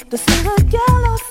Elles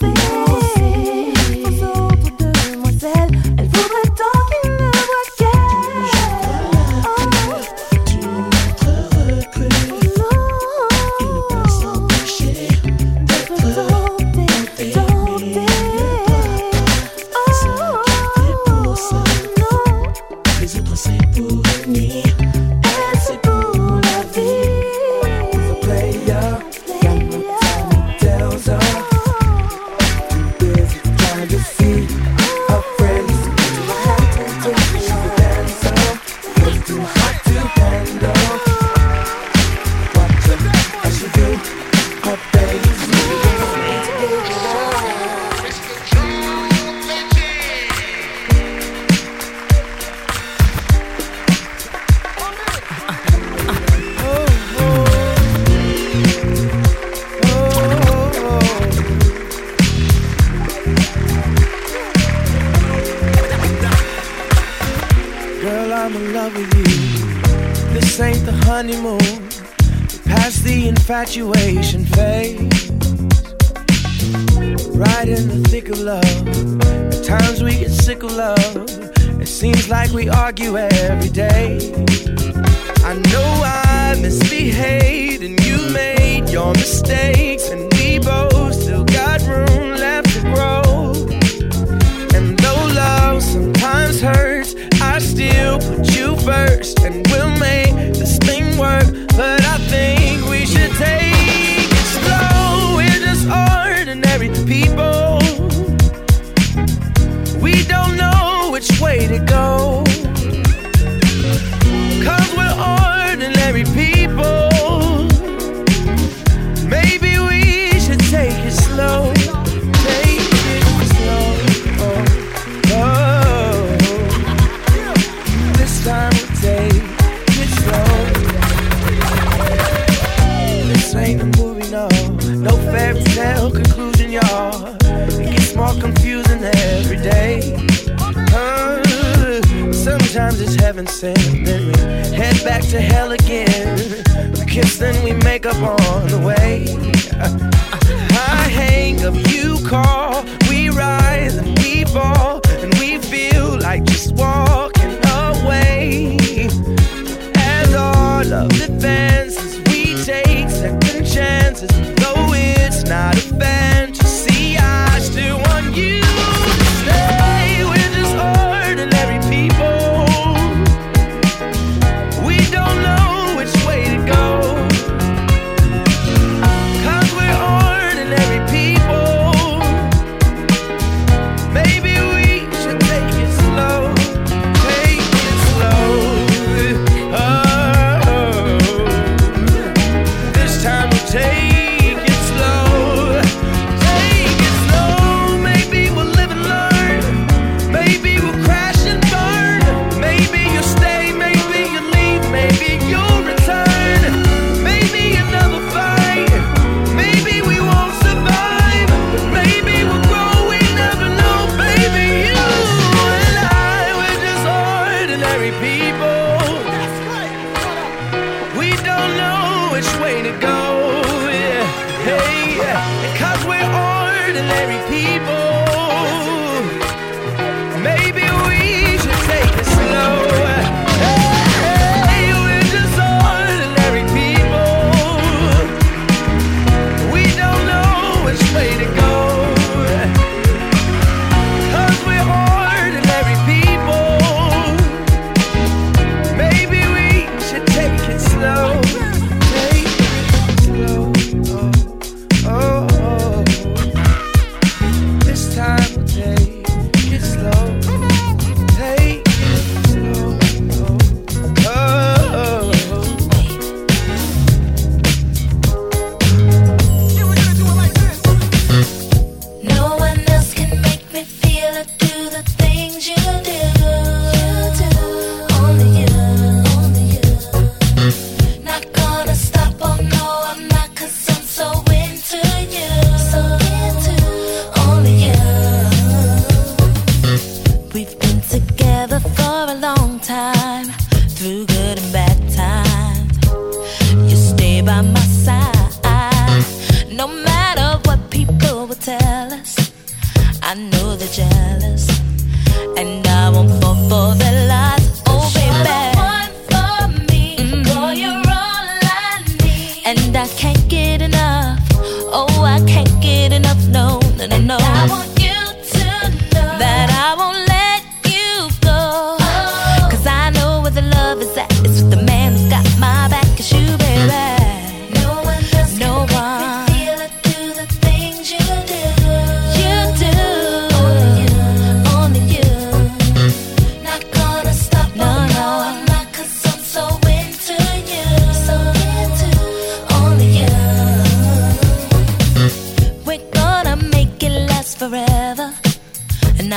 love with you. This ain't the honeymoon. We past the infatuation phase. Right in the thick of love. At times we get sick of love. It seems like we argue every day. I know I misbehaved and you made your mistakes, and we both still got room left to grow. And though love sometimes hurts, I still put you first, and we'll make this thing work. But I think we should take it slow. We're just ordinary people. We don't know which way to go. More confusing every day. Sometimes it's heaven sent, then we head back to hell again. We kiss, then we make up on the way. I hang up, you call, we rise and we fall, and we feel like just walking away. As all of advances, we take second chances, though it's not a fantasy.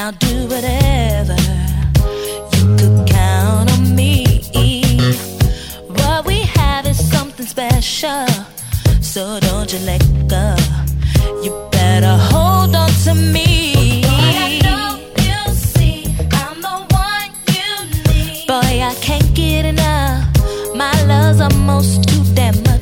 I'll do whatever. You could count on me. What we have is something special, so don't you let go. You better hold on to me. You see I'm the one you need. Boy, I can't get enough. My love's too damn much.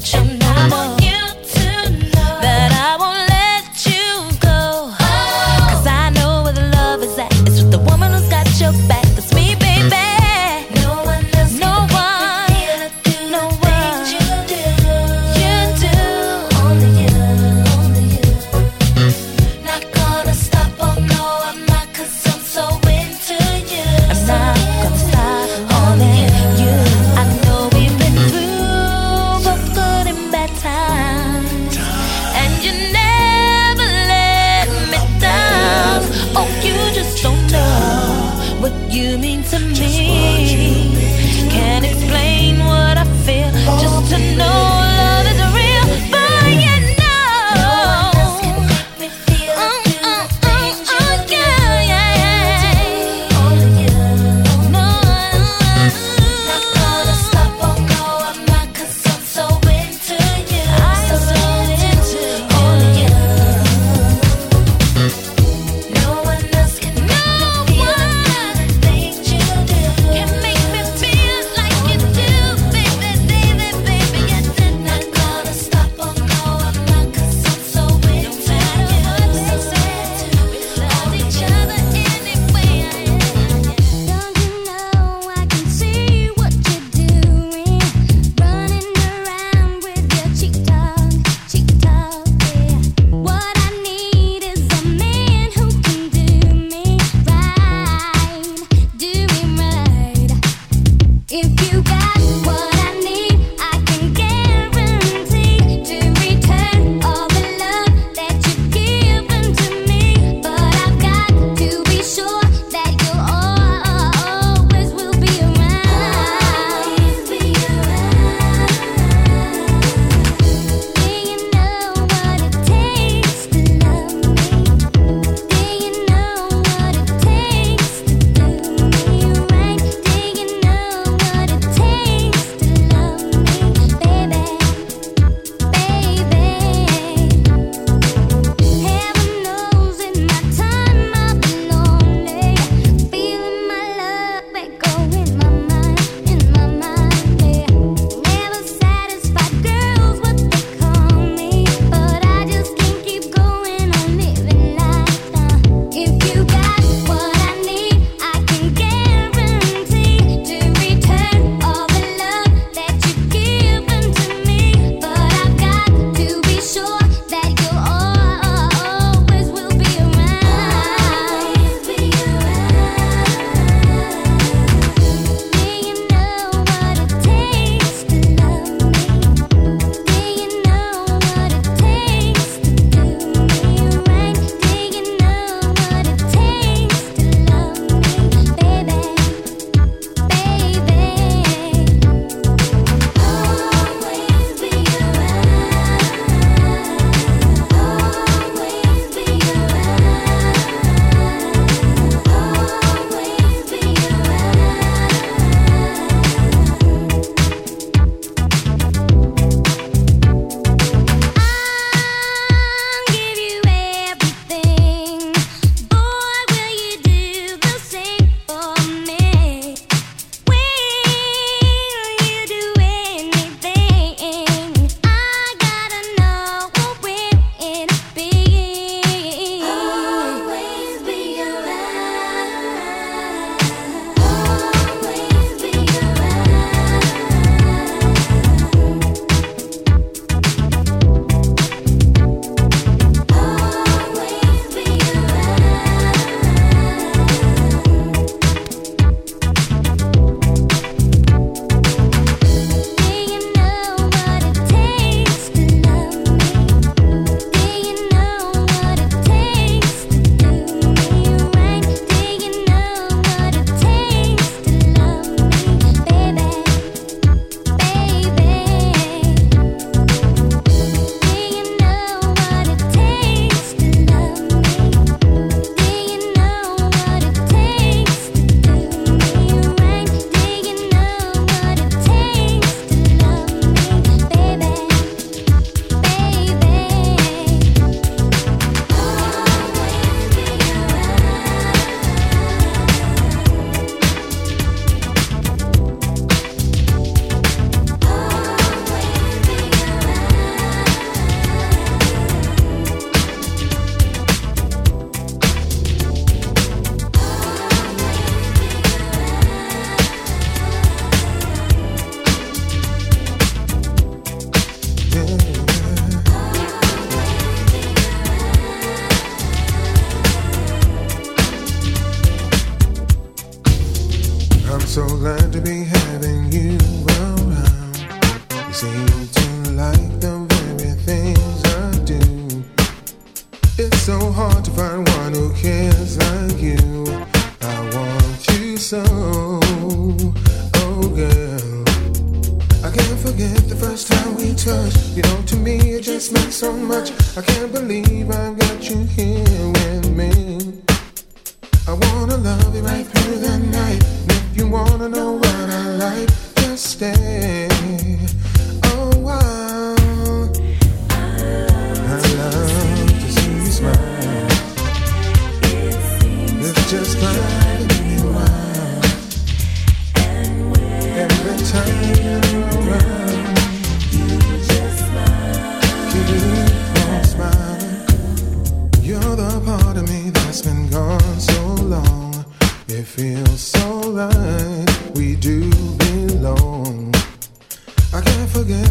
so glad to be having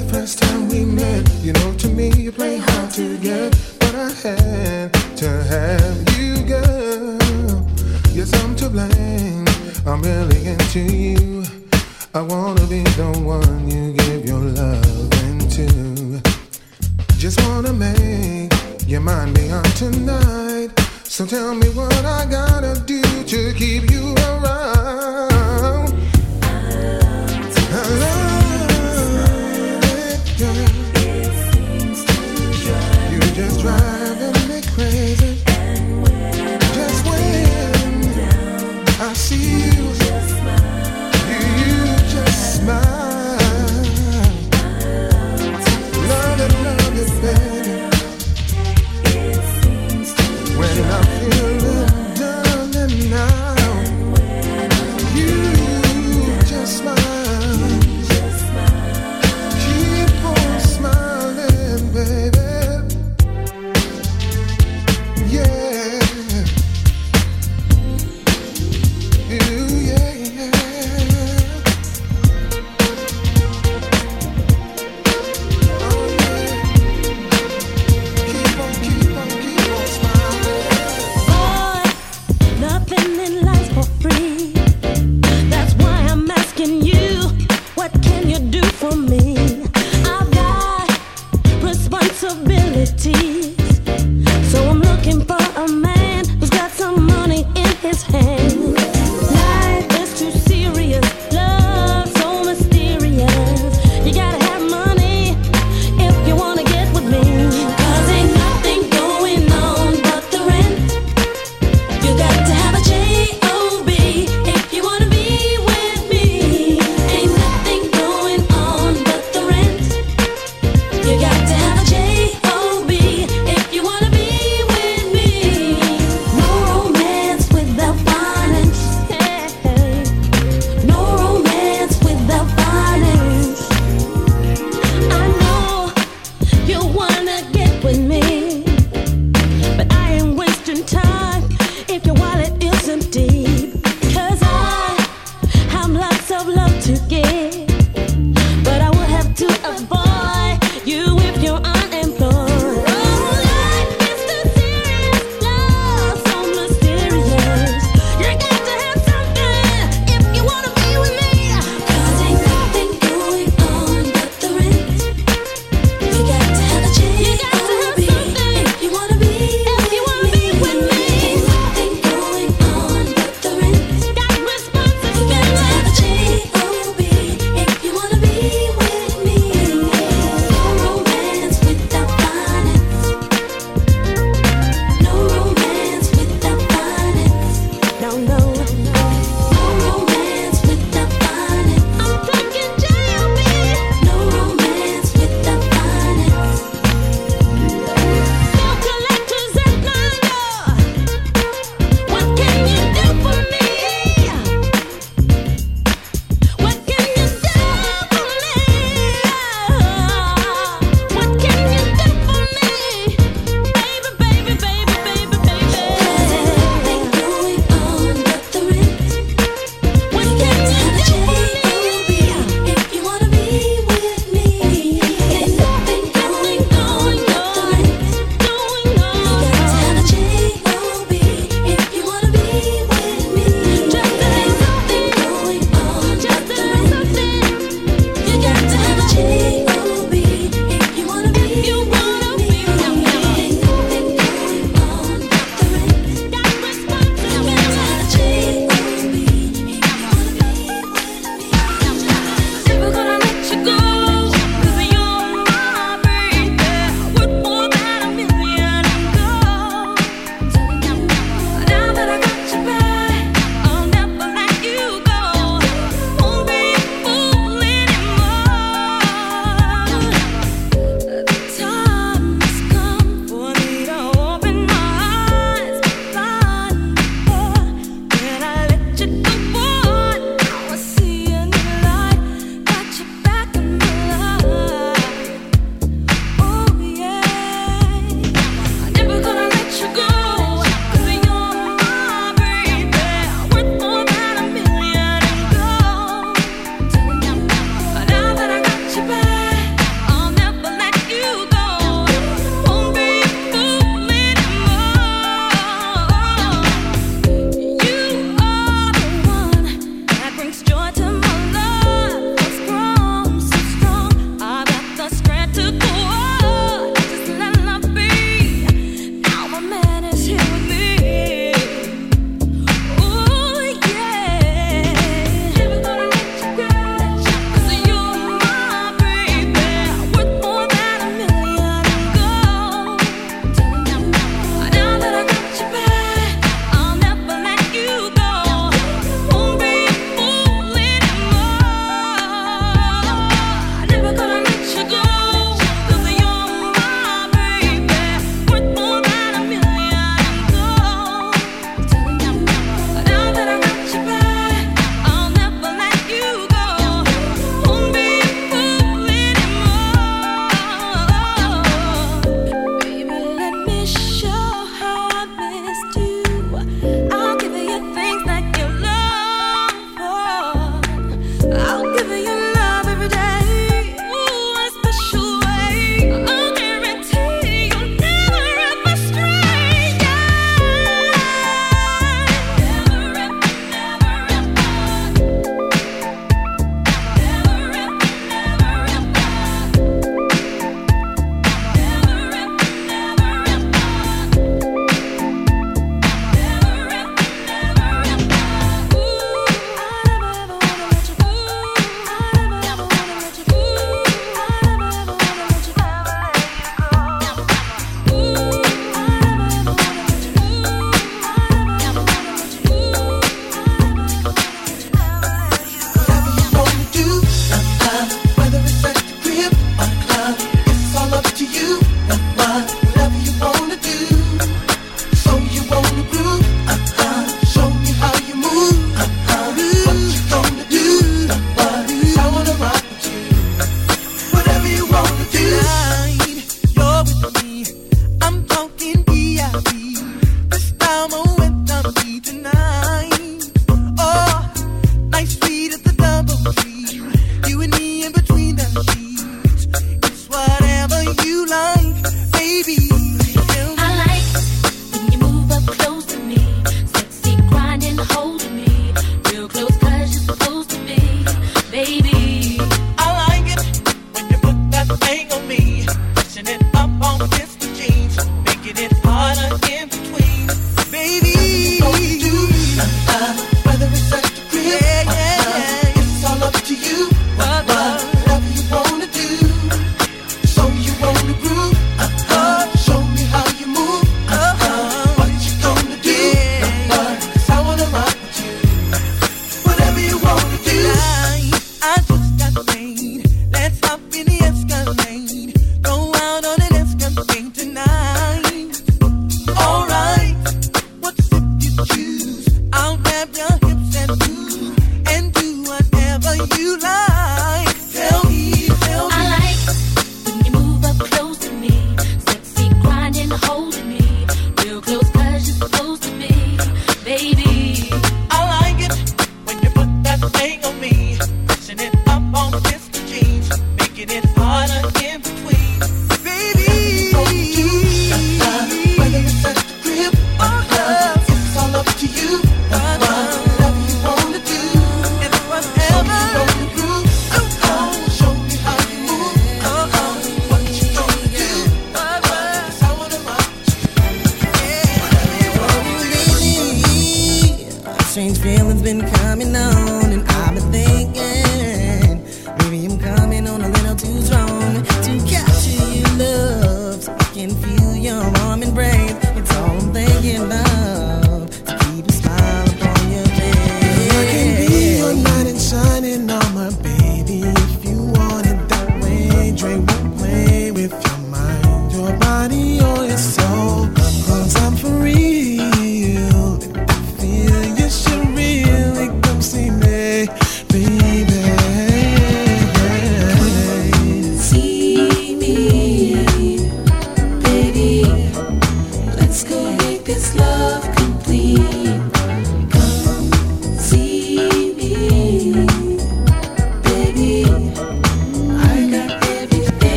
the first time we met. You know, to me, you play hard to get, but I had to have you, girl. Yes, I'm to blame. I'm really into you. I wanna be the one you give your love into. Just wanna make your mind be on tonight. So tell me what I gotta do to keep you around. see you.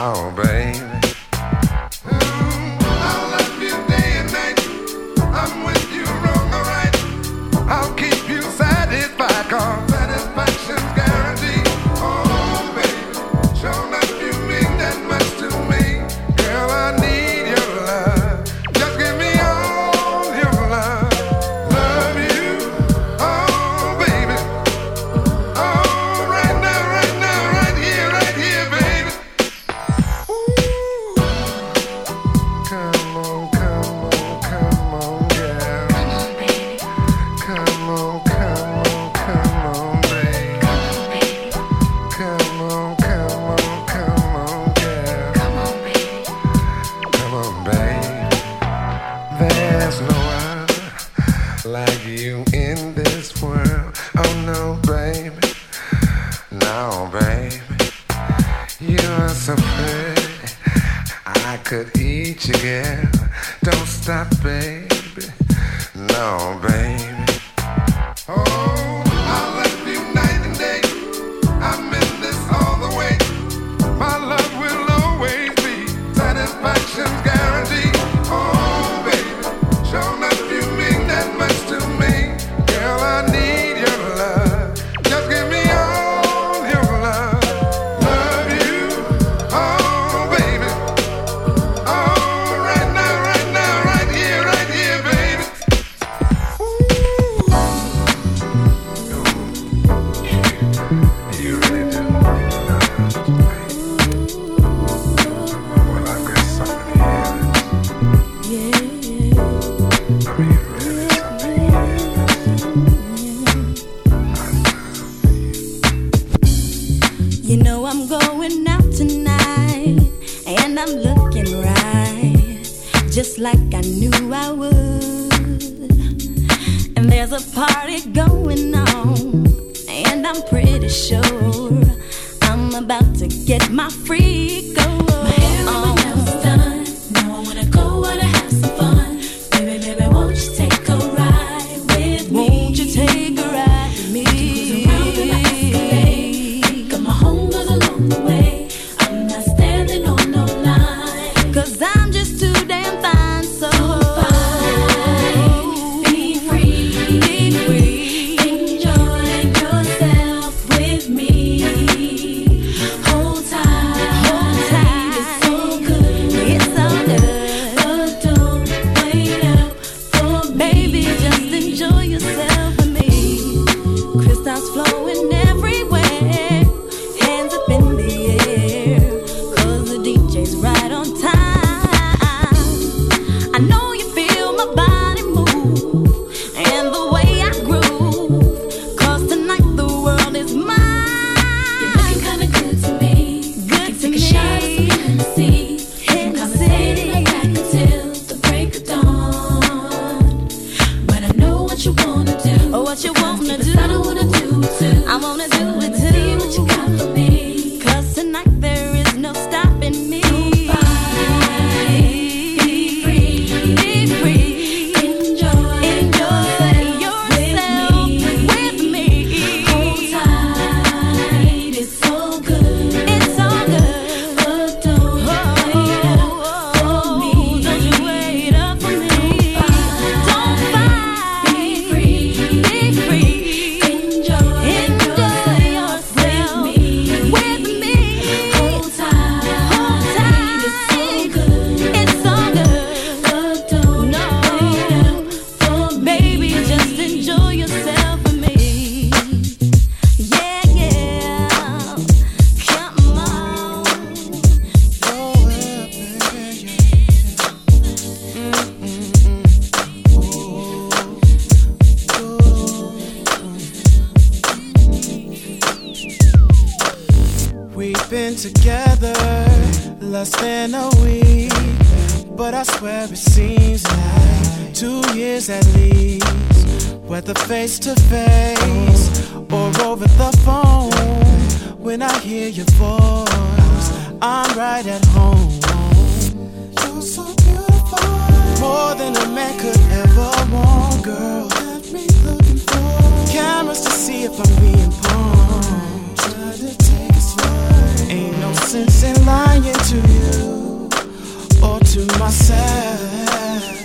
Cause I'm whether face to face or over the phone. When I hear your voice, I'm right at home. You're so beautiful, more than a man could ever want, girl. Got me looking for cameras to see if I'm being pawned. Try to take it slow. Ain't no sense in lying to you or to myself.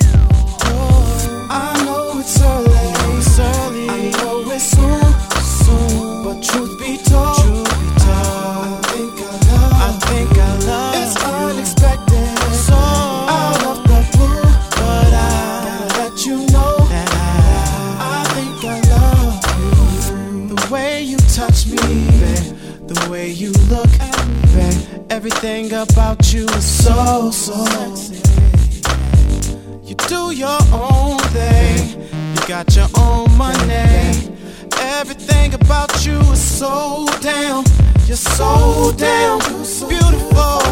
you are so, so sexy. You do your own thing, you got your own money. Everything about you is so damn, you're so damn beautiful.